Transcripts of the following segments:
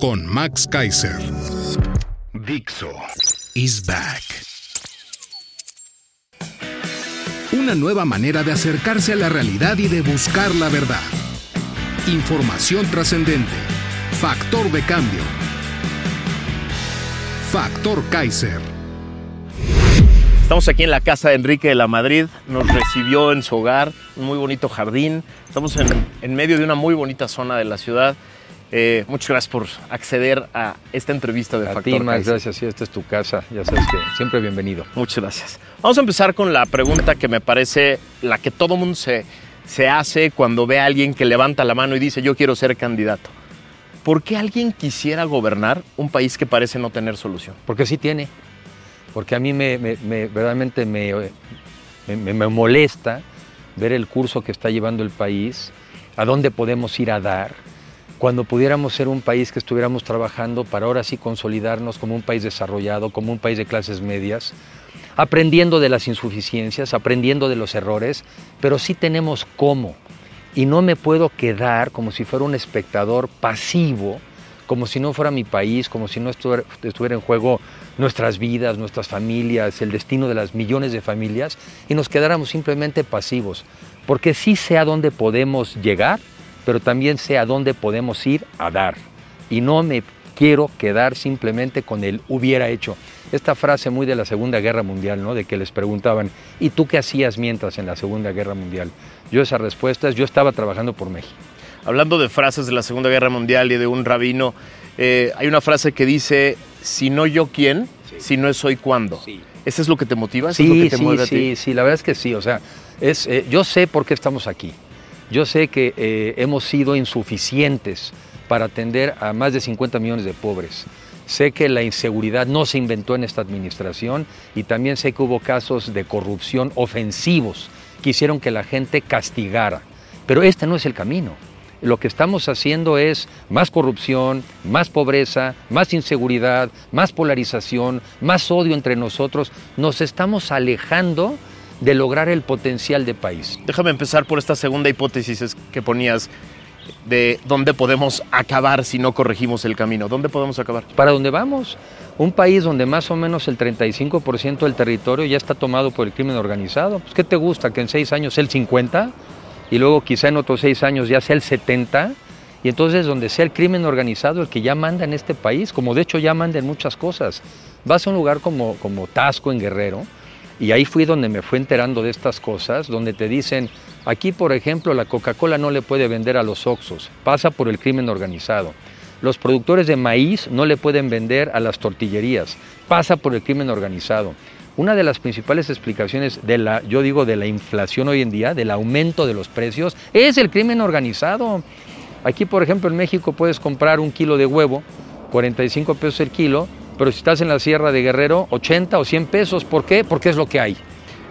con Max Kaiser. Dixo is back. Una nueva manera de acercarse a la realidad y de buscar la verdad. Información trascendente. Factor de cambio. Factor Kaiser. Estamos aquí en la casa de Enrique de la Madrid. Nos recibió en su hogar, un muy bonito jardín. Estamos en, en medio de una muy bonita zona de la ciudad. Eh, muchas gracias por acceder a esta entrevista de A Factor ti, Max, gracias. Sí, esta es tu casa. Ya sabes que siempre bienvenido. Muchas gracias. Vamos a empezar con la pregunta que me parece la que todo mundo se, se hace cuando ve a alguien que levanta la mano y dice yo quiero ser candidato. ¿Por qué alguien quisiera gobernar un país que parece no tener solución? Porque sí tiene. Porque a mí me, me- me- verdaderamente me, me- me molesta ver el curso que está llevando el país, a dónde podemos ir a dar, cuando pudiéramos ser un país que estuviéramos trabajando para ahora sí consolidarnos como un país desarrollado, como un país de clases medias, aprendiendo de las insuficiencias, aprendiendo de los errores, pero sí tenemos cómo. Y no me puedo quedar como si fuera un espectador pasivo, como si no fuera mi país, como si no estuviera, en juego nuestras vidas, nuestras familias, el destino de las millones de familias, y nos quedáramos simplemente pasivos. Porque sí sé a dónde podemos llegar, pero también sé a dónde podemos ir a dar. Y no me quiero quedar simplemente con el hubiera hecho. Esta frase muy de la Segunda Guerra Mundial, ¿no? De que les preguntaban, ¿y tú qué hacías mientras en la Segunda Guerra Mundial? Yo esa respuesta es, yo estaba trabajando por México. Hablando de frases de la Segunda Guerra Mundial y de un rabino, eh, hay una frase que dice, si no yo quién, si no es hoy cuándo. ¿Eso es lo que te motiva? ¿Eso es lo Sí, que te sí, mueve a sí, ti? sí, la verdad es que sí. O sea, es, eh, yo sé por qué estamos aquí. Yo sé que eh, hemos sido insuficientes para atender a más de 50 millones de pobres. Sé que la inseguridad no se inventó en esta administración y también sé que hubo casos de corrupción ofensivos que hicieron que la gente castigara. Pero este no es el camino. Lo que estamos haciendo es más corrupción, más pobreza, más inseguridad, más polarización, más odio entre nosotros. Nos estamos alejando de lograr el potencial de país. Déjame empezar por esta segunda hipótesis es- que ponías de dónde podemos acabar si no corregimos el camino. ¿Dónde podemos acabar? ¿Para dónde vamos? Un país donde más o menos el 35% del territorio ya está tomado por el crimen organizado. Pues, ¿Qué te gusta? ¿Que en seis años sea el 50? Y luego quizá en otros seis años ya sea el 70? Y entonces donde sea el crimen organizado el que ya manda en este país, como de hecho ya manda en muchas cosas. Vas a un lugar como, como Tasco en Guerrero, y ahí fui donde me fui enterando de estas cosas, donde te dicen, aquí por ejemplo la Coca-Cola no le puede vender a los Oxos, pasa por el crimen organizado. Los productores de maíz no le pueden vender a las tortillerías, pasa por el crimen organizado. Una de las principales explicaciones de la, yo digo, de la inflación hoy en día, del aumento de los precios, es el crimen organizado. Aquí, por ejemplo, en México puedes comprar un kilo de huevo, 45 pesos el kilo, pero si estás en la Sierra de Guerrero, 80 o 100 pesos. ¿Por qué? Porque es lo que hay.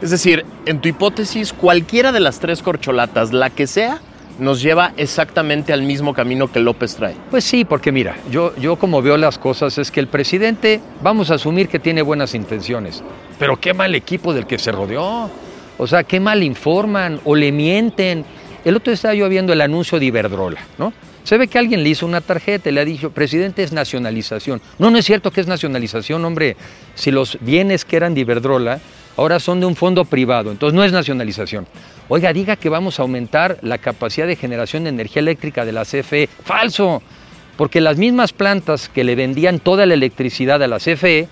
Es decir, en tu hipótesis, cualquiera de las tres corcholatas, la que sea, nos lleva exactamente al mismo camino que López trae. Pues sí, porque mira, yo, yo como veo las cosas es que el presidente, vamos a asumir que tiene buenas intenciones, pero qué mal equipo del que se rodeó. O sea, qué mal informan o le mienten. El otro día estaba yo viendo el anuncio de Iberdrola, ¿no? Se ve que alguien le hizo una tarjeta y le ha dicho, presidente, es nacionalización. No, no es cierto que es nacionalización, hombre. Si los bienes que eran de Iberdrola ahora son de un fondo privado, entonces no es nacionalización. Oiga, diga que vamos a aumentar la capacidad de generación de energía eléctrica de la CFE. Falso, porque las mismas plantas que le vendían toda la electricidad a la CFE,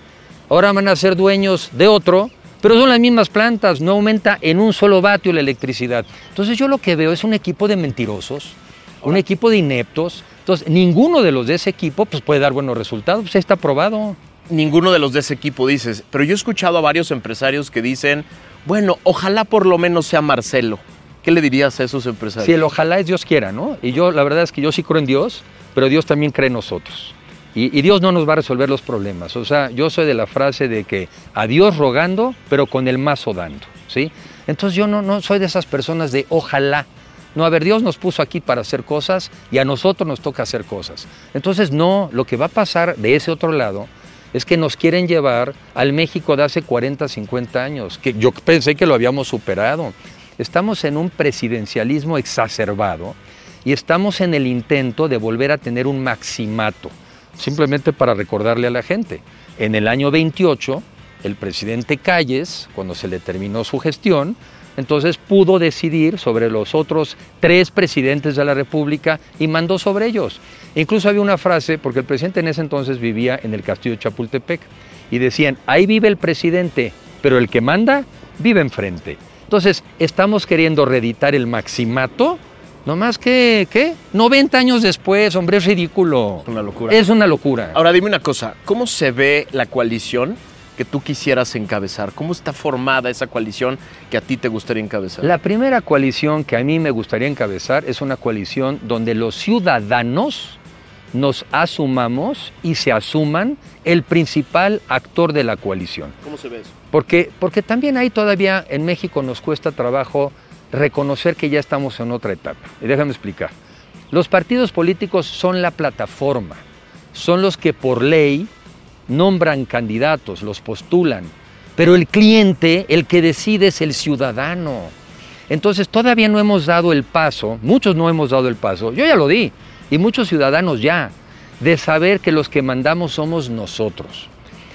ahora van a ser dueños de otro, pero son las mismas plantas, no aumenta en un solo vatio la electricidad. Entonces yo lo que veo es un equipo de mentirosos, un equipo de ineptos. Entonces ninguno de los de ese equipo pues, puede dar buenos resultados, pues está probado. Ninguno de los de ese equipo dices, pero yo he escuchado a varios empresarios que dicen, bueno, ojalá por lo menos sea Marcelo. ¿Qué le dirías a esos empresarios? Si el ojalá es Dios quiera, ¿no? Y yo, la verdad es que yo sí creo en Dios, pero Dios también cree en nosotros. Y, y Dios no nos va a resolver los problemas. O sea, yo soy de la frase de que a Dios rogando, pero con el mazo dando, ¿sí? Entonces yo no, no soy de esas personas de ojalá. No, a ver, Dios nos puso aquí para hacer cosas y a nosotros nos toca hacer cosas. Entonces, no, lo que va a pasar de ese otro lado es que nos quieren llevar al México de hace 40, 50 años, que yo pensé que lo habíamos superado. Estamos en un presidencialismo exacerbado y estamos en el intento de volver a tener un maximato, simplemente para recordarle a la gente. En el año 28, el presidente Calles, cuando se le terminó su gestión, entonces pudo decidir sobre los otros tres presidentes de la República y mandó sobre ellos. Incluso había una frase, porque el presidente en ese entonces vivía en el castillo de Chapultepec, y decían, ahí vive el presidente, pero el que manda vive enfrente. Entonces, estamos queriendo reeditar el maximato, no más que, ¿qué? 90 años después, hombre, es ridículo. Es una locura. Es una locura. Ahora dime una cosa, ¿cómo se ve la coalición que tú quisieras encabezar? ¿Cómo está formada esa coalición que a ti te gustaría encabezar? La primera coalición que a mí me gustaría encabezar es una coalición donde los ciudadanos nos asumamos y se asuman el principal actor de la coalición. ¿Cómo se ve eso? Porque, porque también ahí todavía en México nos cuesta trabajo reconocer que ya estamos en otra etapa. Y déjame explicar. Los partidos políticos son la plataforma, son los que por ley nombran candidatos, los postulan, pero el cliente, el que decide es el ciudadano. Entonces todavía no hemos dado el paso, muchos no hemos dado el paso, yo ya lo di, y muchos ciudadanos ya, de saber que los que mandamos somos nosotros.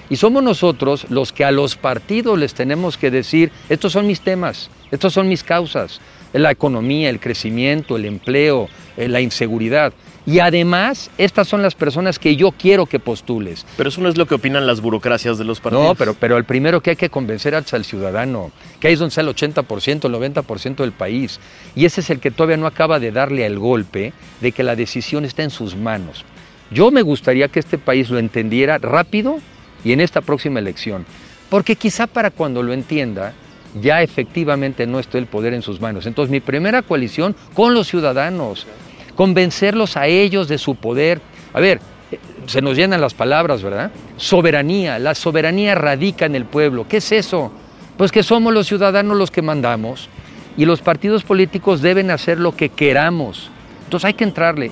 Y somos nosotros los que a los partidos les tenemos que decir, estos son mis temas, estos son mis causas, la economía, el crecimiento, el empleo, eh, la inseguridad. Y además, estas son las personas que yo quiero que postules. Pero eso no es lo que opinan las burocracias de los partidos. No, pero, pero el primero que hay que convencer es al ciudadano, que ahí es donde está el 80%, el 90% del país. Y ese es el que todavía no acaba de darle el golpe de que la decisión está en sus manos. Yo me gustaría que este país lo entendiera rápido y en esta próxima elección. Porque quizá para cuando lo entienda, ya efectivamente no esté el poder en sus manos. Entonces mi primera coalición con los ciudadanos, convencerlos a ellos de su poder. A ver, eh, se nos llenan las palabras, ¿verdad? Soberanía, la soberanía radica en el pueblo. ¿Qué es eso? Pues que somos los ciudadanos los que mandamos y los partidos políticos deben hacer lo que queramos. Entonces hay que entrarle.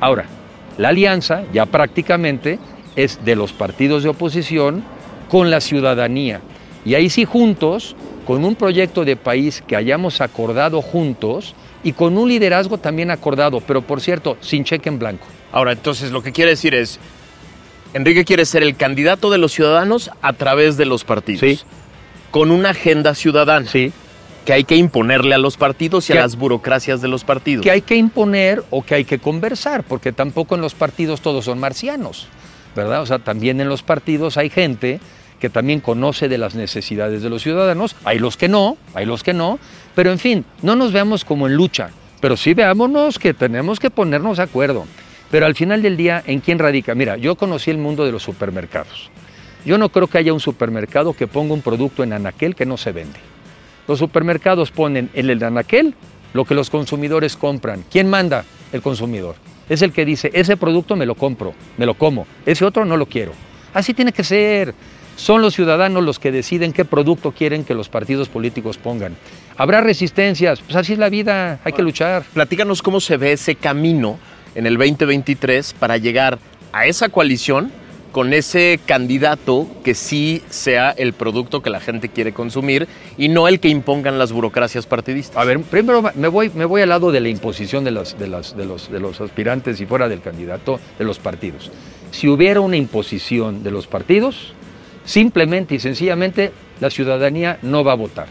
Ahora, la alianza ya prácticamente es de los partidos de oposición con la ciudadanía. Y ahí sí juntos, con un proyecto de país que hayamos acordado juntos y con un liderazgo también acordado, pero por cierto, sin cheque en blanco. Ahora, entonces lo que quiere decir es, Enrique quiere ser el candidato de los ciudadanos a través de los partidos. Sí. Con una agenda ciudadana. Sí. Que hay que imponerle a los partidos y a las burocracias de los partidos. que hay que imponer o que hay que conversar, porque tampoco en los partidos todos son marcianos, ¿verdad? O sea, también en los partidos hay gente que también conoce de las necesidades de los ciudadanos, hay los que no, hay los que no, pero en fin, no nos veamos como en lucha, pero sí veámonos que tenemos que ponernos de acuerdo. Pero al final del día, ¿en quién radica? Mira, yo conocí el mundo de los supermercados. Yo no creo que haya un supermercado que ponga un producto en anaquel que no se vende. Los supermercados ponen en el anaquel lo que los consumidores compran. ¿Quién manda? El consumidor. Es el que dice, ese producto me lo compro, me lo como, ese otro no lo quiero. Así tiene que ser. Son los ciudadanos los que deciden qué producto quieren que los partidos políticos pongan. Habrá resistencias, pues así es la vida, hay que luchar. Platícanos cómo se ve ese camino en el 2023 para llegar a esa coalición con ese candidato que sí sea el producto que la gente quiere consumir y no el que impongan las burocracias partidistas. A ver, primero me voy, me voy al lado de la imposición de, las, de, las, de, los, de los aspirantes y fuera del candidato de los partidos. Si hubiera una imposición de los partidos, simplemente y sencillamente la ciudadanía no va a votar.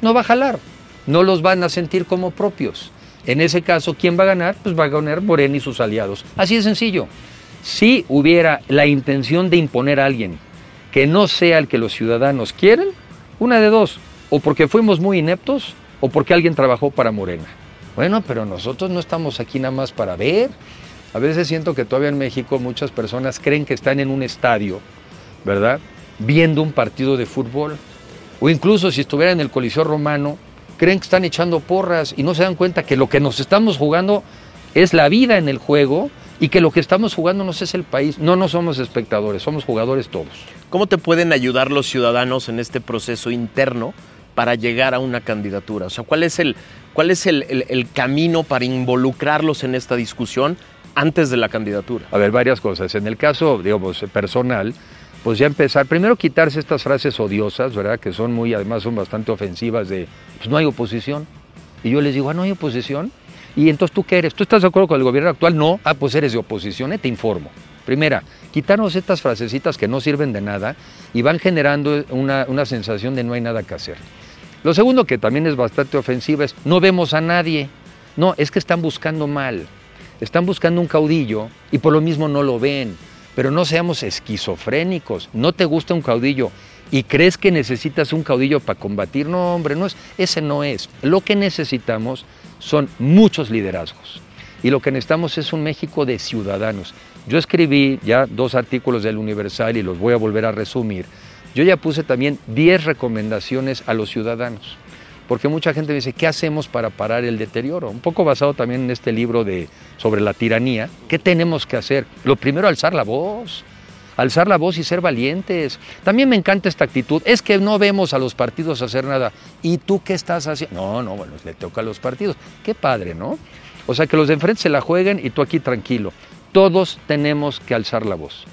No va a jalar. No los van a sentir como propios. En ese caso, ¿quién va a ganar? Pues va a ganar Morena y sus aliados. Así de sencillo. Si hubiera la intención de imponer a alguien que no sea el que los ciudadanos quieren, una de dos, o porque fuimos muy ineptos o porque alguien trabajó para Morena. Bueno, pero nosotros no estamos aquí nada más para ver. A veces siento que todavía en México muchas personas creen que están en un estadio, ¿verdad? Viendo un partido de fútbol. O incluso si estuviera en el Coliseo Romano, creen que están echando porras y no se dan cuenta que lo que nos estamos jugando es la vida en el juego y que lo que estamos jugando no es el país. No, no somos espectadores, somos jugadores todos. ¿Cómo te pueden ayudar los ciudadanos en este proceso interno para llegar a una candidatura? O sea, ¿cuál es el, cuál es el, el- el camino para involucrarlos en esta discusión antes de la candidatura? A ver, varias cosas. En el caso, digamos, personal, pues ya empezar, primero quitarse estas frases odiosas, ¿verdad? Que son muy, además son bastante ofensivas de, pues no hay oposición. Y yo les digo, ah, no hay oposición. Y entonces, ¿tú qué eres? ¿Tú estás de acuerdo con el gobierno actual? No. Ah, pues eres de oposición, ¿eh? te informo. Primera, quitarnos estas frasecitas que no sirven de nada y van generando una, una sensación de no hay nada que hacer. Lo segundo, que también es bastante ofensiva, es no vemos a nadie. No, es que están buscando mal. Están buscando un caudillo y por lo mismo no lo ven. Pero no seamos esquizofrénicos. No te gusta un caudillo y crees que necesitas un caudillo para combatir. No, hombre, no es, ese no es. Lo que necesitamos son muchos liderazgos. Y lo que necesitamos es un México de ciudadanos. Yo escribí ya dos artículos del Universal y los voy a volver a resumir. Yo ya puse también 10 recomendaciones a los ciudadanos. Porque mucha gente dice, ¿qué hacemos para parar el deterioro? Un poco basado también en este libro de, sobre la tiranía. ¿Qué tenemos que hacer? Lo primero, alzar la voz. Alzar la voz y ser valientes. También me encanta esta actitud. Es que no vemos a los partidos hacer nada. ¿Y tú qué estás haciendo? No, no, bueno, le toca a los partidos. Qué padre, ¿no? O sea, que los de enfrente se la jueguen y tú aquí tranquilo. Todos tenemos que alzar la voz.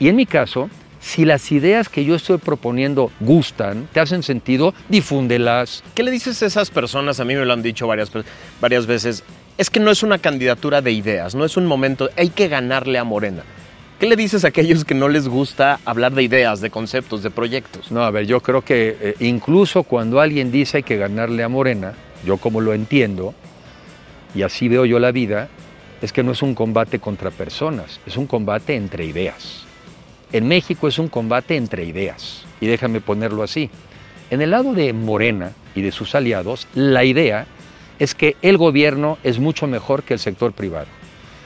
Y en mi caso, si las ideas que yo estoy proponiendo gustan, te hacen sentido, difúndelas. ¿Qué le dices a esas personas? A mí me lo han dicho varias, varias veces. Es que no es una candidatura de ideas, no es un momento, hay que ganarle a Morena. ¿Qué le dices a aquellos que no les gusta hablar de ideas, de conceptos, de proyectos? No, a ver, yo creo que eh, incluso cuando alguien dice hay que ganarle a Morena, yo como lo entiendo, y así veo yo la vida, es que no es un combate contra personas, es un combate entre ideas. En México es un combate entre ideas, y déjame ponerlo así. En el lado de Morena y de sus aliados, la idea es que el gobierno es mucho mejor que el sector privado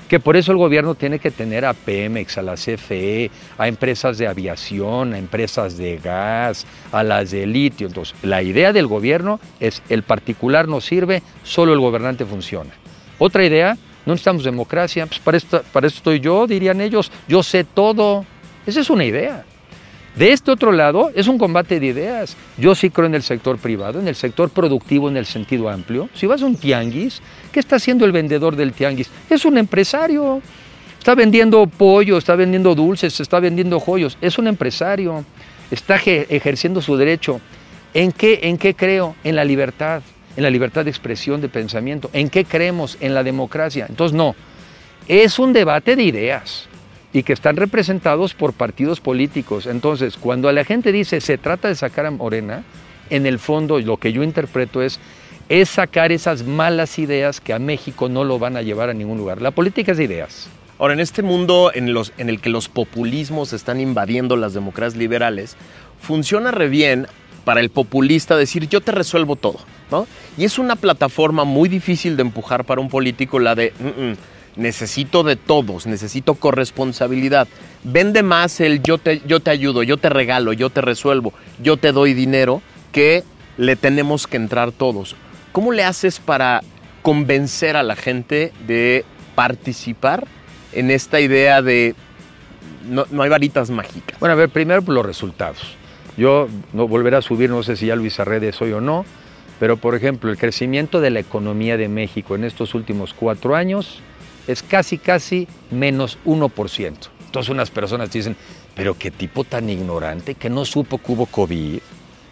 que por eso el gobierno tiene que tener a Pemex, a la CFE, a empresas de aviación, a empresas de gas, a las de litio. Entonces, la idea del gobierno es el particular no sirve, solo el gobernante funciona. Otra idea, no necesitamos democracia, pues para para esto estoy yo, dirían ellos, yo sé todo. Esa es una idea. De este otro lado es un combate de ideas. Yo sí creo en el sector privado, en el sector productivo en el sentido amplio. Si vas a un tianguis, ¿qué está haciendo el vendedor del tianguis? Es un empresario. Está vendiendo pollo, está vendiendo dulces, está vendiendo joyos. Es un empresario. Está ejerciendo su derecho. ¿En qué, ¿En qué creo? En la libertad, en la libertad de expresión, de pensamiento. ¿En qué creemos? En la democracia. Entonces, no. Es un debate de ideas y que están representados por partidos políticos. Entonces, cuando la gente dice se trata de sacar a Morena, en el fondo lo que yo interpreto es es sacar esas malas ideas que a México no lo van a llevar a ningún lugar. La política es de ideas. Ahora, en este mundo en, los, en el que los populismos están invadiendo las democracias liberales, funciona re bien para el populista decir yo te resuelvo todo, ¿no? Y es una plataforma muy difícil de empujar para un político la de... Mm -mm, necesito de todos, necesito corresponsabilidad. Vende más el yo te, yo te ayudo, yo te regalo, yo te resuelvo, yo te doy dinero, que le tenemos que entrar todos. ¿Cómo le haces para convencer a la gente de participar en esta idea de no, no hay varitas mágicas? Bueno, a ver, primero los resultados. Yo no volveré a subir, no sé si ya Luis Arredes hoy o no, pero por ejemplo, el crecimiento de la economía de México en estos últimos cuatro años es casi, casi menos 1%. Entonces unas personas dicen, pero qué tipo tan ignorante, que no supo que hubo COVID,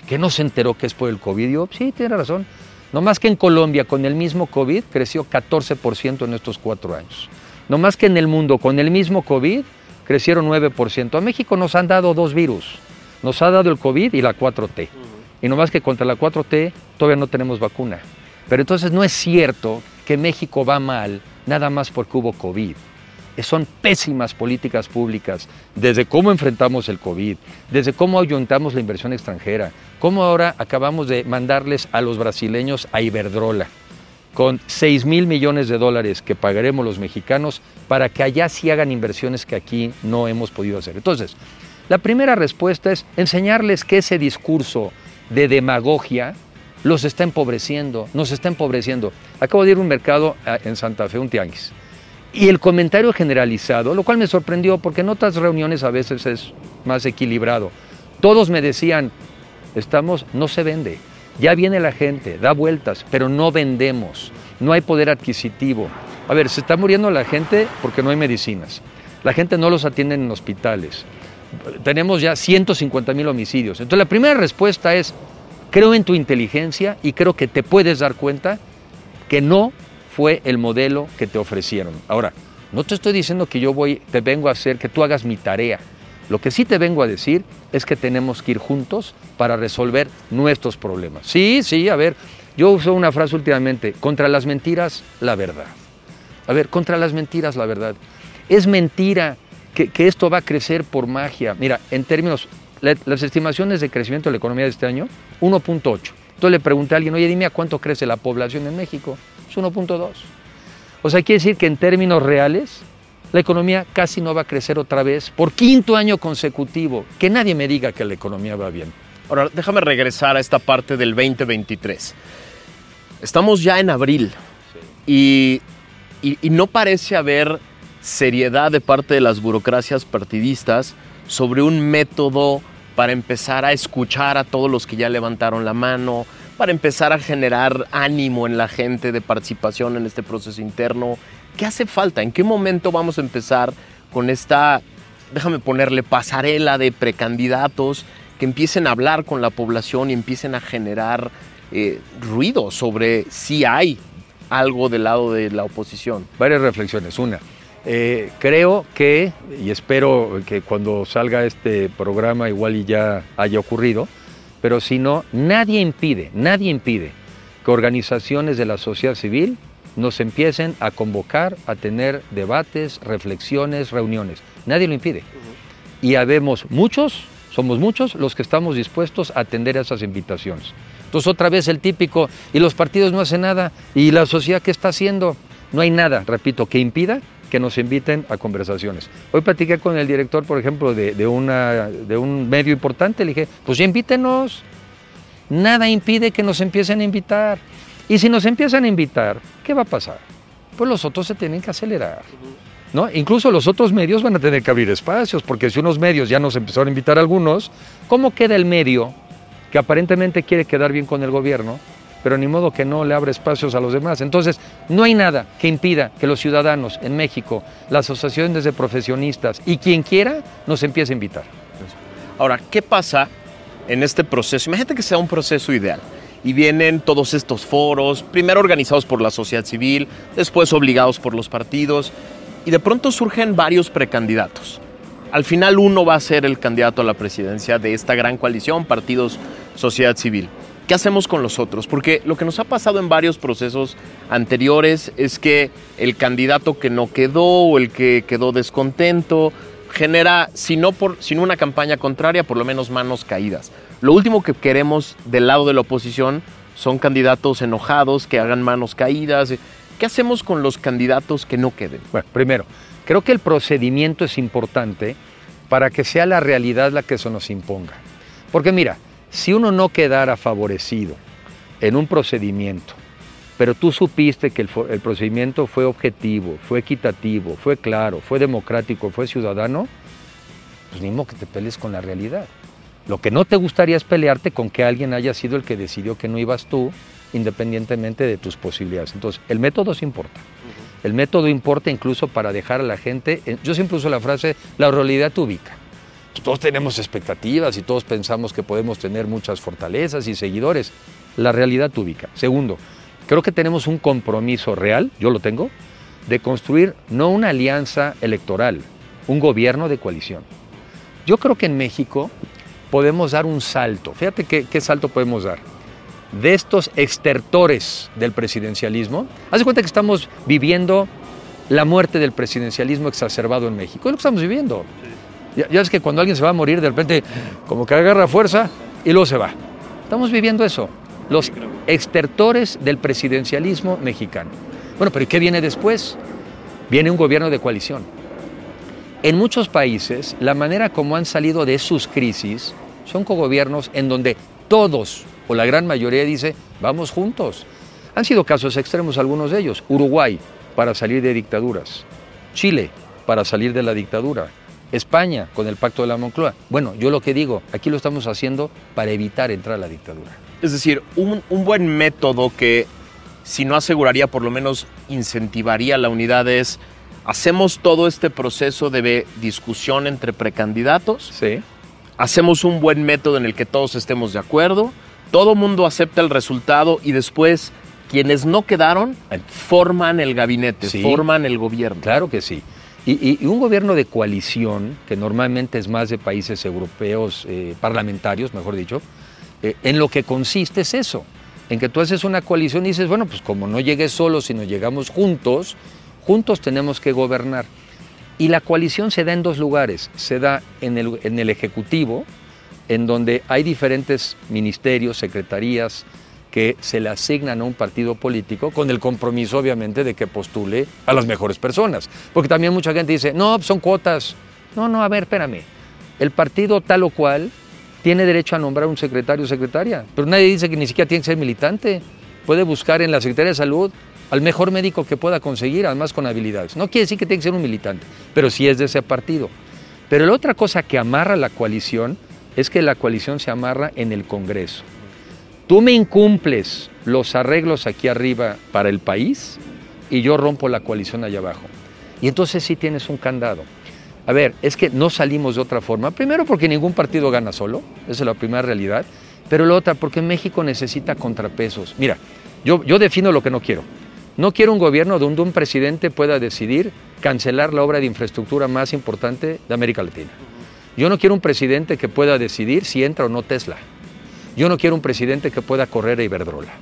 que no se enteró que es por el COVID. Yo, sí, tiene razón. No más que en Colombia con el mismo COVID creció 14% en estos cuatro años. No más que en el mundo con el mismo COVID crecieron 9%. A México nos han dado dos virus. Nos ha dado el COVID y la 4T. Y no más que contra la 4T todavía no tenemos vacuna. Pero entonces no es cierto que México va mal nada más porque hubo COVID. Son pésimas políticas públicas, desde cómo enfrentamos el COVID, desde cómo ayuntamos la inversión extranjera, cómo ahora acabamos de mandarles a los brasileños a Iberdrola, con 6 mil millones de dólares que pagaremos los mexicanos para que allá sí hagan inversiones que aquí no hemos podido hacer. Entonces, la primera respuesta es enseñarles que ese discurso de demagogia los está empobreciendo, nos está empobreciendo. Acabo de ir a un mercado ah, en Santa Fe, un tianguis, y el comentario generalizado, lo cual me sorprendió porque en otras reuniones a veces es más equilibrado. Todos me decían, estamos, no se vende, ya viene la gente, da vueltas, pero no vendemos, no hay poder adquisitivo. A ver, se está muriendo la gente porque no hay medicinas. La gente no los atiende en hospitales. Tenemos ya 150 mil homicidios. Entonces la primera respuesta es, creo en tu inteligencia y creo que te puedes dar cuenta que no fue el modelo que te ofrecieron. Ahora, no te estoy diciendo que yo voy, te vengo a hacer que tú hagas mi tarea. Lo que sí te vengo a decir es que tenemos que ir juntos para resolver nuestros problemas. Sí, sí, a ver, yo uso una frase últimamente, contra las mentiras, la verdad. A ver, contra las mentiras, la verdad. Es mentira que, esto va a crecer por magia. Mira, en términos, las estimaciones de crecimiento de la economía de este año, 1.8. Entonces le pregunté a alguien, oye, dime a cuánto crece la población en México. Es 1.2. O sea, quiere decir que en términos reales, la economía casi no va a crecer otra vez por quinto año consecutivo. Que nadie me diga que la economía va bien. Ahora, déjame regresar a esta parte del 2023. Estamos ya en abril y, y, no parece haber seriedad de parte de las burocracias partidistas sobre un método para empezar a escuchar a todos los que ya levantaron la mano, para empezar a generar ánimo en la gente de participación en este proceso interno. ¿Qué hace falta? ¿En qué momento vamos a empezar con esta, déjame ponerle, pasarela de precandidatos que empiecen a hablar con la población y empiecen a generar eh, ruido sobre si hay algo del lado de la oposición? Varias reflexiones. Una, eh, creo que, y espero que cuando salga este programa igual y ya haya ocurrido, pero si no, nadie impide, nadie impide que organizaciones de la sociedad civil nos empiecen a convocar, a tener debates, reflexiones, reuniones. Nadie lo impide. Y habemos muchos, somos muchos los que estamos dispuestos a atender a esas invitaciones. Entonces otra vez el típico, y los partidos no hacen nada, y la sociedad qué está haciendo, no hay nada, repito, que impida que nos inviten a conversaciones. Hoy platiqué con el director, por ejemplo, de, una, de un medio importante, le dije, pues ya invítenos, nada impide que nos empiecen a invitar. Y si nos empiezan a invitar, ¿qué va a pasar? Pues los otros se tienen que acelerar. ¿No? Incluso los otros medios van a tener que abrir espacios, porque si unos medios ya nos empezaron a invitar a algunos, ¿cómo queda el medio que aparentemente quiere quedar bien con el gobierno, pero ni modo que no le abre espacios a los demás. Entonces, no hay nada que impida que los ciudadanos en México, las asociaciones de profesionistas y quien quiera nos empiece a invitar. Ahora, ¿qué pasa en este proceso? Imagínate que sea un proceso ideal y vienen todos estos foros, primero organizados por la sociedad civil, después obligados por los partidos, y de pronto surgen varios precandidatos. Al final uno va a ser el candidato a la presidencia de esta gran coalición, partidos, sociedad civil. ¿Qué hacemos con los otros? Porque lo que nos ha pasado en varios procesos anteriores es que el candidato que no quedó o el que quedó descontento genera, si no, por, sin una campaña contraria, por lo menos manos caídas. Lo último que queremos del lado de la oposición son candidatos enojados, que hagan manos caídas. ¿Qué hacemos con los candidatos que no queden? Bueno, primero, Creo que el procedimiento es importante para que sea la realidad la que se nos imponga. Porque mira, si uno no quedara favorecido en un procedimiento, pero tú supiste que el, procedimiento fue objetivo, fue equitativo, fue claro, fue democrático, fue ciudadano, pues ni modo que te pelees con la realidad. Lo que no te gustaría es pelearte con que alguien haya sido el que decidió que no ibas tú, independientemente de tus posibilidades. Entonces, el método sí importa. El método importa incluso para dejar a la gente, yo siempre uso la frase, la realidad te ubica. Todos tenemos expectativas y todos pensamos que podemos tener muchas fortalezas y seguidores. La realidad te ubica. Segundo, creo que tenemos un compromiso real, yo lo tengo, de construir no una alianza electoral, un gobierno de coalición. Yo creo que en México podemos dar un salto. Fíjate qué, qué salto podemos dar de estos extertores del presidencialismo. Haz de cuenta que estamos viviendo la muerte del presidencialismo exacerbado en México. Es lo que estamos viviendo. Ya, es que cuando alguien se va a morir, de repente como que agarra fuerza y luego se va. Estamos viviendo eso. Los extertores del presidencialismo mexicano. Bueno, pero ¿y qué viene después? Viene un gobierno de coalición. En muchos países, la manera como han salido de sus crisis son cogobiernos en donde todos o la gran mayoría dice, vamos juntos. Han sido casos extremos algunos de ellos. Uruguay para salir de dictaduras. Chile para salir de la dictadura. España con el pacto de la Moncloa. Bueno, yo lo que digo, aquí lo estamos haciendo para evitar entrar a la dictadura. Es decir, un, un buen método que, si no aseguraría, por lo menos incentivaría la unidad es, hacemos todo este proceso de discusión entre precandidatos. Sí. Hacemos un buen método en el que todos estemos de acuerdo. Todo mundo acepta el resultado y después quienes no quedaron forman el gabinete, Sí. forman el gobierno. Claro que sí. Y, un gobierno de coalición, que normalmente es más de países europeos, eh, parlamentarios, mejor dicho, eh, en lo que consiste es eso, en que tú haces una coalición y dices, bueno, pues como no llegues solo, sino llegamos juntos, juntos tenemos que gobernar. Y la coalición se da en dos lugares, se da en el, en el Ejecutivo, en donde hay diferentes ministerios, secretarías, que se le asignan a un partido político con el compromiso, obviamente, de que postule a las mejores personas. Porque también mucha gente dice, no, pues son cuotas. No, no, a ver, espérame. El partido tal o cual tiene derecho a nombrar un secretario o secretaria, pero nadie dice que ni siquiera tiene que ser militante. Puede buscar en la Secretaría de Salud al mejor médico que pueda conseguir, además con habilidades. No quiere decir que tiene que ser un militante, pero sí es de ese partido. Pero la otra cosa que amarra la coalición es que la coalición se amarra en el Congreso. Tú me incumples los arreglos aquí arriba para el país y yo rompo la coalición allá abajo. Y entonces sí tienes un candado. A ver, es que no salimos de otra forma. Primero porque ningún partido gana solo, esa es la primera realidad. Pero la otra porque México necesita contrapesos. Mira, yo, yo defino lo que no quiero. No quiero un gobierno donde un presidente pueda decidir cancelar la obra de infraestructura más importante de América Latina. Yo no quiero un presidente que pueda decidir si entra o no Tesla. Yo no quiero un presidente que pueda correr a Iberdrola.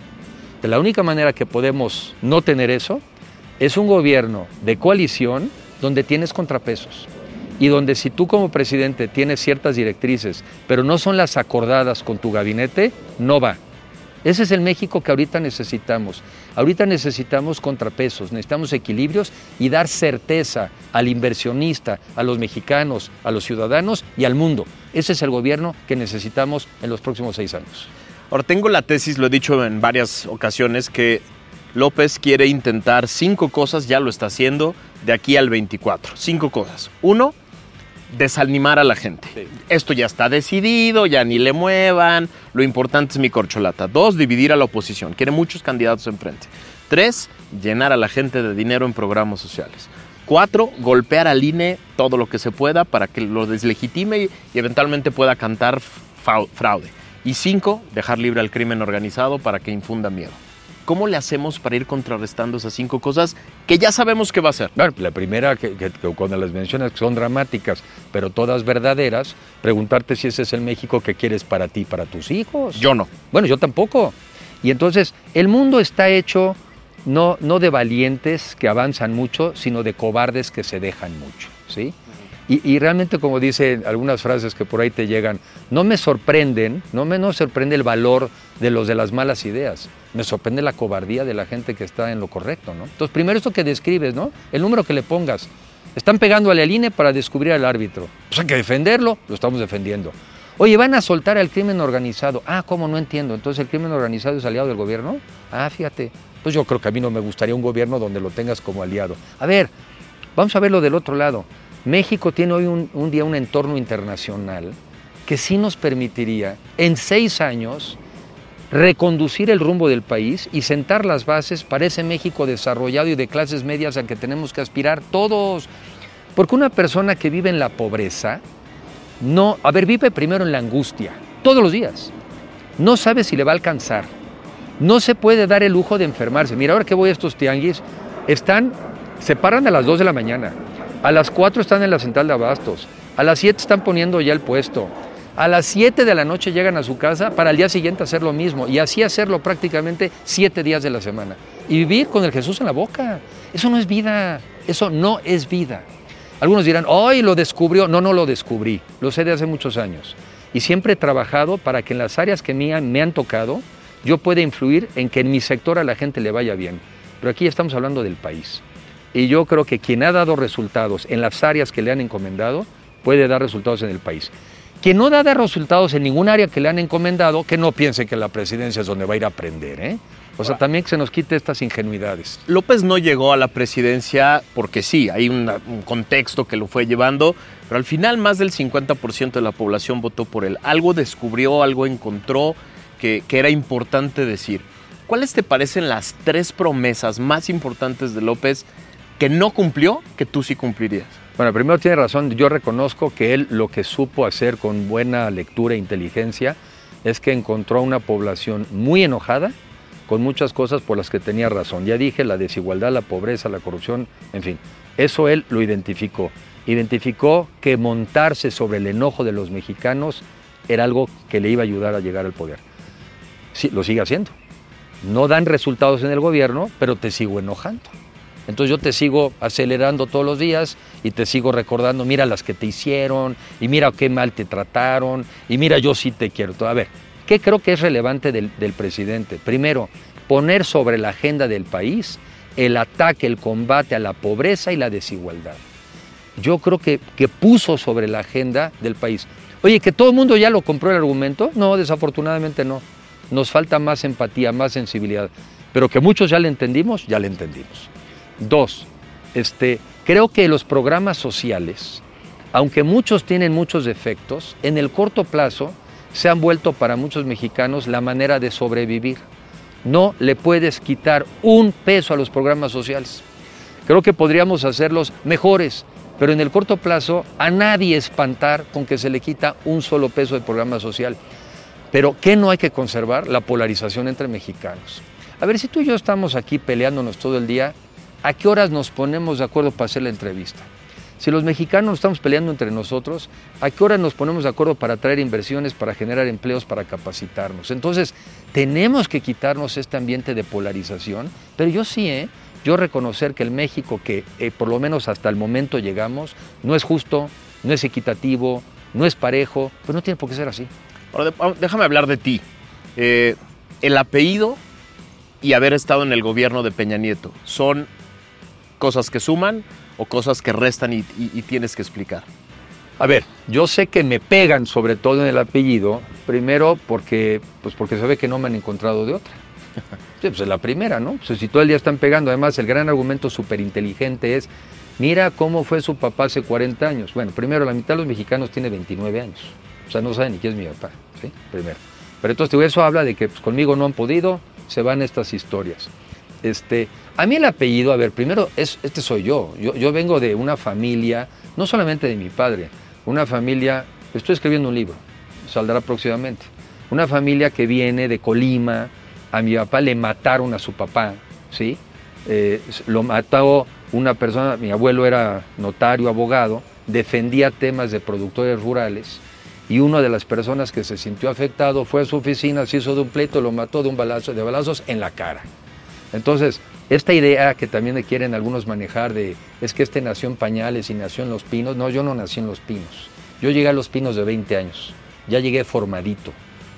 De la única manera que podemos no tener eso es un gobierno de coalición donde tienes contrapesos y donde si tú como presidente tienes ciertas directrices, pero no son las acordadas con tu gabinete, no va. Ese es el México que ahorita necesitamos. Ahorita necesitamos contrapesos, necesitamos equilibrios y dar certeza al inversionista, a los mexicanos, a los ciudadanos y al mundo. Ese es el gobierno que necesitamos en los próximos seis años. Ahora tengo la tesis, lo he dicho en varias ocasiones, que López quiere intentar cinco cosas, ya lo está haciendo, de aquí al 24. Cinco cosas. Uno, desanimar a la gente. Esto ya está decidido, ya ni le muevan, lo importante es mi corcholata. Dos, dividir a la oposición. Quiere muchos candidatos enfrente. Tres, llenar a la gente de dinero en programas sociales. Cuatro, golpear al INE todo lo que se pueda para que lo deslegitime y, y eventualmente pueda cantar fraude. Y cinco, dejar libre al crimen organizado para que infunda miedo. ¿Cómo le hacemos para ir contrarrestando esas cinco cosas que ya sabemos que va a ser? Bueno, la primera, que, que- que cuando las mencionas que son dramáticas, pero todas verdaderas, preguntarte si ese es el México que quieres para ti, para tus hijos. Yo no. Bueno, yo tampoco. Y entonces, el mundo está hecho no, no de valientes que avanzan mucho, sino de cobardes que se dejan mucho, ¿sí? Y, realmente, como dicen algunas frases que por ahí te llegan, no me sorprenden, no me sorprende el valor de los de las malas ideas, me sorprende la cobardía de la gente que está en lo correcto, ¿no? Entonces, primero esto que describes, ¿no? El número que le pongas. Están pegando al INE para descubrir al árbitro. Pues hay que defenderlo, lo estamos defendiendo. Oye, van a soltar al crimen organizado. Ah, ¿cómo? No entiendo. Entonces, ¿el crimen organizado es aliado del gobierno? Ah, fíjate. Pues yo creo que a mí no me gustaría un gobierno donde lo tengas como aliado. A ver, vamos a verlo del otro lado. México tiene hoy un, día un entorno internacional que sí nos permitiría, en seis años, reconducir el rumbo del país y sentar las bases para ese México desarrollado y de clases medias al que tenemos que aspirar todos. Porque una persona que vive en la pobreza, no, a ver, vive primero en la angustia, todos los días. No sabe si le va a alcanzar. No se puede dar el lujo de enfermarse. Mira, ahora que voy a estos tianguis, están, se paran a las 2 de la mañana, a las 4 están en la central de abastos, a las 7 están poniendo ya el puesto, a las 7 de la noche llegan a su casa para al día siguiente hacer lo mismo y así hacerlo prácticamente 7 días de la semana. Y vivir con el Jesús en la boca. Eso no es vida, eso no es vida. Algunos dirán, hoy lo descubrió. No, no lo descubrí, lo sé de hace muchos años. Y siempre he trabajado para que en las áreas que me han tocado yo pueda influir en que en mi sector a la gente le vaya bien. Pero aquí estamos hablando del país. Y yo creo que quien ha dado resultados en las áreas que le han encomendado puede dar resultados en el país. quien no da resultados en ningún área que le han encomendado, que no piense que la presidencia es donde va a ir a aprender, ¿eh? O sea, también que se nos quite estas ingenuidades. López no llegó a la presidencia porque sí, hay una- un contexto que lo fue llevando, pero al final más del 50% de la población votó por él. Algo descubrió, algo encontró que, que era importante decir. ¿Cuáles te parecen las tres promesas más importantes de López que no cumplió, que tú sí cumplirías? Bueno, primero tiene razón, yo reconozco que él lo que supo hacer con buena lectura e inteligencia es que encontró una población muy enojada con muchas cosas por las que tenía razón. Ya dije, la desigualdad, la pobreza, la corrupción, en fin, eso él lo identificó. Identificó que montarse sobre el enojo de los mexicanos era algo que le iba a ayudar a llegar al poder. Sí, lo sigue haciendo. No dan resultados en el gobierno, pero te sigo enojando. Entonces yo te sigo acelerando todos los días y te sigo recordando, mira las que te hicieron, y mira qué mal te trataron, y mira yo sí te quiero. A ver, ¿qué creo que es relevante del, presidente? Primero, poner sobre la agenda del país el ataque, el combate a la pobreza y la desigualdad. Yo creo que, que puso sobre la agenda del país. Oye, que todo el mundo ya lo compró el argumento. No, desafortunadamente no. Nos falta más empatía, más sensibilidad. Pero que muchos ya le entendimos, ya le entendimos. Dos, este, creo que los programas sociales, aunque muchos tienen muchos defectos, en el corto plazo se han vuelto para muchos mexicanos la manera de sobrevivir. No le puedes quitar un peso a los programas sociales. Creo que podríamos hacerlos mejores, pero en el corto plazo a nadie espantar con que se le quita un solo peso de programa social. Pero ¿qué no hay que conservar? La polarización entre mexicanos. A ver, si tú y yo estamos aquí peleándonos todo el día, ¿a qué horas nos ponemos de acuerdo para hacer la entrevista? Si los mexicanos estamos peleando entre nosotros, ¿a qué hora nos ponemos de acuerdo para traer inversiones, para generar empleos, para capacitarnos? Entonces, tenemos que quitarnos este ambiente de polarización, pero yo sí, ¿eh? yo reconocer que el México que eh, por lo menos hasta el momento llegamos no es justo, no es equitativo, no es parejo, pues no tiene por qué ser así. Ahora, déjame hablar de ti. Eh, el apellido y haber estado en el gobierno de Peña Nieto, ¿son cosas que suman o cosas que restan y, y- y tienes que explicar? A ver, yo sé que me pegan sobre todo en el apellido, primero porque, pues porque se ve que no me han encontrado de otra. Sí, pues es la primera, ¿no? Pues si todo el día están pegando, además el gran argumento súper inteligente es, mira cómo fue su papá hace 40 años. Bueno, primero, la mitad de los mexicanos tiene 29 años, o sea, no saben ni quién es mi papá, ¿sí? Primero. Pero entonces eso habla de que pues, conmigo no han podido, se van estas historias. Este, a mí el apellido, a ver, primero, es, este soy yo. yo. Vengo de una familia, no solamente de mi padre, una familia, estoy escribiendo un libro, saldrá próximamente, una familia que viene de Colima, a mi papá le mataron a su papá, ¿sí? Eh, lo mató una persona, mi abuelo era notario, abogado, defendía temas de productores rurales y una de las personas que se sintió afectado fue a su oficina, se hizo de un pleito, lo mató de un balazo, de balazos en la cara. Entonces, esta idea que también quieren algunos manejar de es que este nació en pañales y nació en Los Pinos, no, yo no nací en Los Pinos. Yo llegué a Los Pinos de 20 años, ya llegué formadito,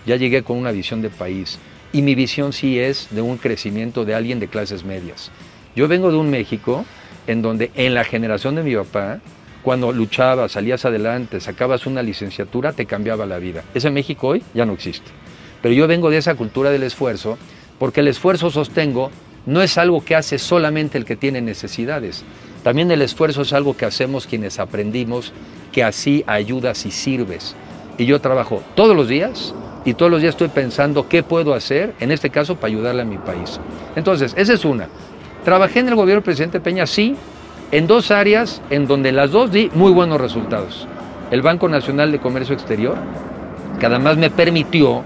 ya llegué con una visión de país y mi visión sí es de un crecimiento de alguien de clases medias. Yo vengo de un México en donde en la generación de mi papá, cuando luchabas, salías adelante, sacabas una licenciatura, te cambiaba la vida. Ese México hoy ya no existe. Pero yo vengo de esa cultura del esfuerzo, porque el esfuerzo, sostengo, no es algo que hace solamente el que tiene necesidades. También el esfuerzo es algo que hacemos quienes aprendimos que así ayudas y sirves. Y yo trabajo todos los días y todos los días estoy pensando qué puedo hacer, en este caso, para ayudarle a mi país. Entonces, esa es una. Trabajé en el gobierno del presidente Peña, sí, en dos áreas en donde las dos di muy buenos resultados. El Banco Nacional de Comercio Exterior, que además me permitió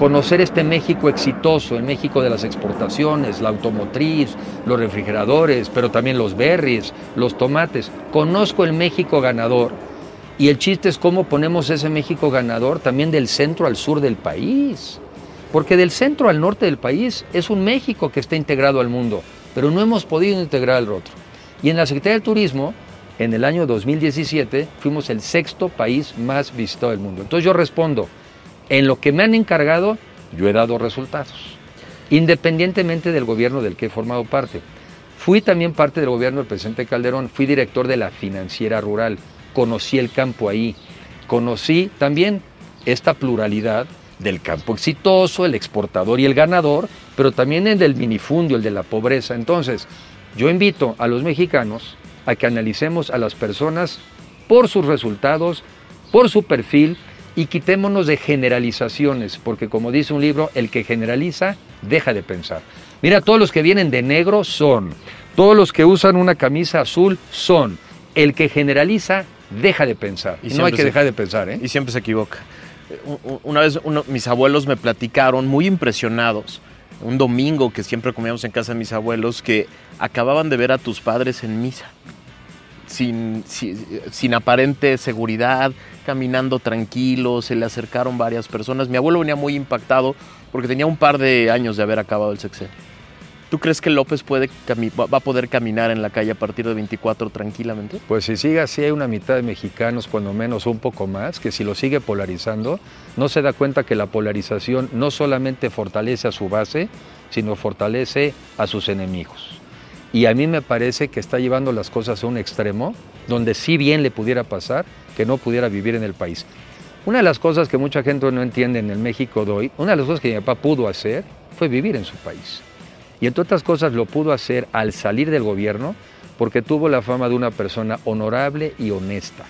conocer este México exitoso, el México de las exportaciones, la automotriz, los refrigeradores, pero también los berries, los tomates. Conozco el México ganador y el chiste es cómo ponemos ese México ganador también del centro al sur del país. Porque del centro al norte del país es un México que está integrado al mundo, pero no hemos podido integrar al otro. Y en la Secretaría de Turismo, en el año 2017, fuimos el sexto país más visitado del mundo. Entonces yo respondo, en lo que me han encargado, yo he dado resultados, independientemente del gobierno del que he formado parte. Fui también parte del gobierno del presidente Calderón, fui director de la financiera rural, conocí el campo ahí, conocí también esta pluralidad del campo exitoso, el exportador y el ganador, pero también el del minifundio, el de la pobreza. Entonces, yo invito a los mexicanos a que analicemos a las personas por sus resultados, por su perfil y quitémonos de generalizaciones, porque como dice un libro, el que generaliza deja de pensar. Mira, todos los que vienen de negro son, todos los que usan una camisa azul son, el que generaliza deja de pensar. Y, no hay que se- dejar de pensar, ¿eh? Y siempre se equivoca. U- Una vez uno- mis abuelos me platicaron, muy impresionados, un domingo que siempre comíamos en casa de mis abuelos, que acababan de ver a tus padres en misa. Sin, sin, sin aparente seguridad, caminando tranquilos, se le acercaron varias personas. Mi abuelo venía muy impactado porque tenía un par de años de haber acabado el sexenio. ¿Tú crees que López puede va a poder caminar en la calle a partir de 24 tranquilamente? Pues si sigue así, hay una mitad de mexicanos, cuando menos un poco más, que si lo sigue polarizando, no se da cuenta que la polarización no solamente fortalece a su base, sino fortalece a sus enemigos. Y a mí me parece que está llevando las cosas a un extremo donde sí bien le pudiera pasar que no pudiera vivir en el país. Una de las cosas que mucha gente no entiende en el México de hoy, una de las cosas que mi papá pudo hacer fue vivir en su país. Y entre otras cosas lo pudo hacer al salir del gobierno porque tuvo la fama de una persona honorable y honesta.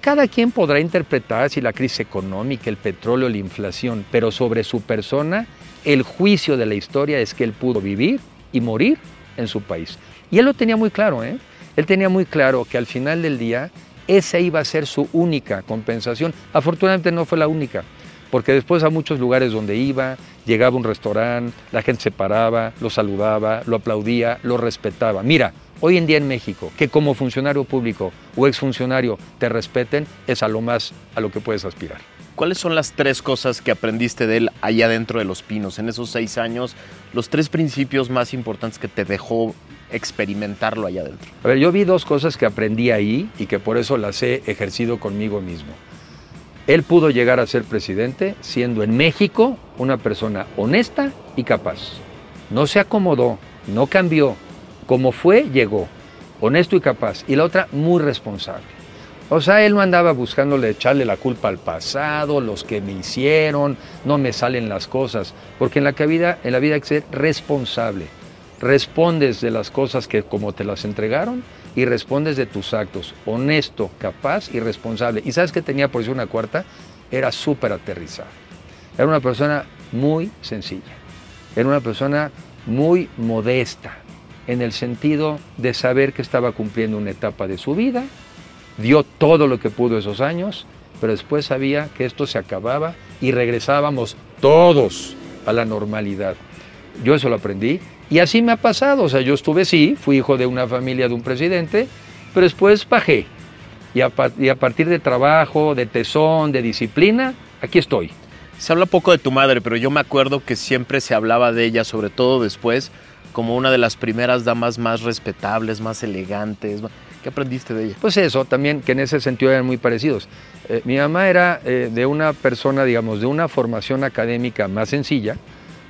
Cada quien podrá interpretar si la crisis económica, el petróleo, la inflación, pero sobre su persona, el juicio de la historia es que él pudo vivir y morir en su país. Y él lo tenía muy claro, ¿eh? Él tenía muy claro que al final del día esa iba a ser su única compensación. Afortunadamente no fue la única, porque después a muchos lugares donde iba, llegaba un restaurante, la gente se paraba, lo saludaba, lo aplaudía, lo respetaba. Mira, hoy en día en México, que como funcionario público o exfuncionario te respeten, es a lo más a lo que puedes aspirar. ¿Cuáles son las tres cosas que aprendiste de él allá dentro de los pinos, en esos seis años? Los tres principios más importantes que te dejó experimentarlo allá adentro. A ver, yo vi dos cosas que aprendí ahí y que por eso las he ejercido conmigo mismo. Él pudo llegar a ser presidente siendo en México una persona honesta y capaz. No se acomodó, no cambió. Como fue, llegó. Honesto y capaz. Y la otra, muy responsable. O sea, él no andaba buscándole echarle la culpa al pasado, los que me hicieron, no me salen las cosas. Porque en la, vida, en la vida hay que ser responsable. Respondes de las cosas que como te las entregaron y respondes de tus actos. Honesto, capaz y responsable. ¿Y sabes qué tenía por eso una cuarta? Era súper aterrizado. Era una persona muy sencilla. Era una persona muy modesta en el sentido de saber que estaba cumpliendo una etapa de su vida, dio todo lo que pudo esos años, pero después sabía que esto se acababa y regresábamos todos a la normalidad. Yo eso lo aprendí y así me ha pasado. O sea, yo estuve, sí, fui hijo de una familia de un presidente, pero después bajé. Y a, par- y a partir de trabajo, de tesón, de disciplina, aquí estoy. Se habla poco de tu madre, pero yo me acuerdo que siempre se hablaba de ella, sobre todo después, como una de las primeras damas más respetables, más elegantes. ¿Qué aprendiste de ella? Pues eso, también que en ese sentido eran muy parecidos. Eh, mi mamá era eh, de una persona, digamos, de una formación académica más sencilla,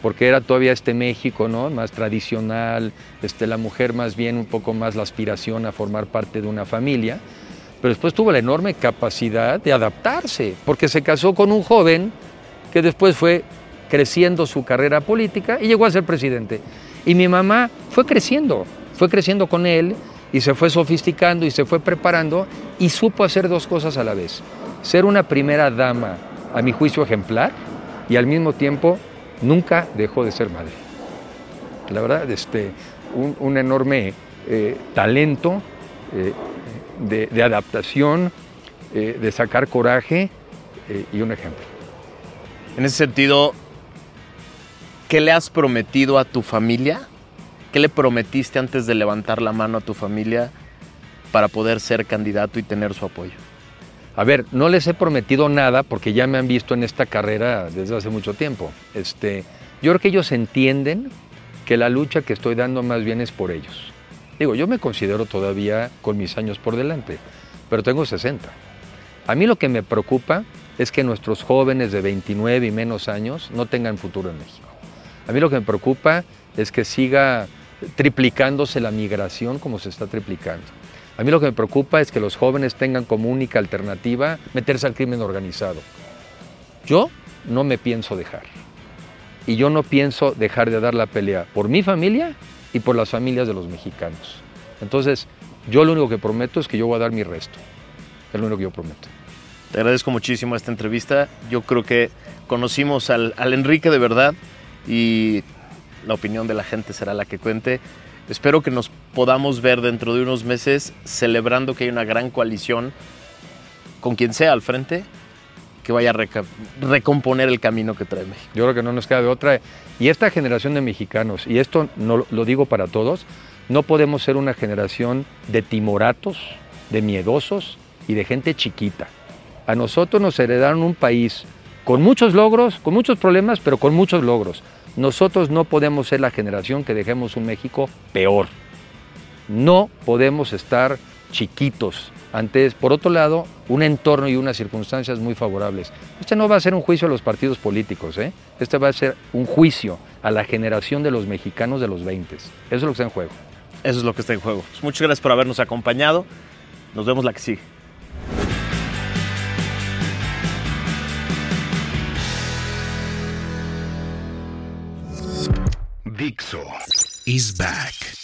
porque era todavía este México, ¿no? Más tradicional, este, la mujer más bien un poco más la aspiración a formar parte de una familia, pero después tuvo la enorme capacidad de adaptarse, porque se casó con un joven que después fue creciendo su carrera política y llegó a ser presidente. Y mi mamá fue creciendo, fue creciendo con él y se fue sofisticando y se fue preparando y supo hacer dos cosas a la vez. Ser una primera dama, a mi juicio ejemplar, y al mismo tiempo nunca dejó de ser madre. La verdad, este, un, enorme eh, talento eh, de, adaptación, eh, de sacar coraje y un ejemplo. En ese sentido, ¿qué le has prometido a tu familia? ¿Qué le prometiste antes de levantar la mano a tu familia para poder ser candidato y tener su apoyo? A ver, no les he prometido nada porque ya me han visto en esta carrera desde hace mucho tiempo. Este, yo creo que ellos entienden que la lucha que estoy dando más bien es por ellos. Digo, yo me considero todavía con mis años por delante, pero tengo 60. A mí lo que me preocupa es que nuestros jóvenes de 29 y menos años no tengan futuro en México. A mí lo que me preocupa es que siga triplicándose la migración como se está triplicando. A mí lo que me preocupa es que los jóvenes tengan como única alternativa meterse al crimen organizado. Yo no me pienso dejar. Y yo no pienso dejar de dar la pelea por mi familia y por las familias de los mexicanos. Entonces, yo lo único que prometo es que yo voy a dar mi resto. Es lo único que yo prometo. Te agradezco muchísimo esta entrevista. Yo creo que conocimos al, al Enrique de verdad y la opinión de la gente será la que cuente. Espero que nos podamos ver dentro de unos meses celebrando que hay una gran coalición con quien sea al frente que vaya a recomponer el camino que trae México. Yo creo que no nos queda de otra. Y esta generación de mexicanos, y esto no lo digo para todos, no podemos ser una generación de timoratos, de miedosos y de gente chiquita. A nosotros nos heredaron un país con muchos logros, con muchos problemas, pero con muchos logros. Nosotros no podemos ser la generación que dejemos un México peor. No podemos estar chiquitos ante, por otro lado, un entorno y unas circunstancias muy favorables. Este no va a ser un juicio a los partidos políticos, ¿eh? este va a ser un juicio a la generación de los mexicanos de los 20. Eso es lo que está en juego. Eso es lo que está en juego. Pues muchas gracias por habernos acompañado. Nos vemos la que sigue. Dixo is back.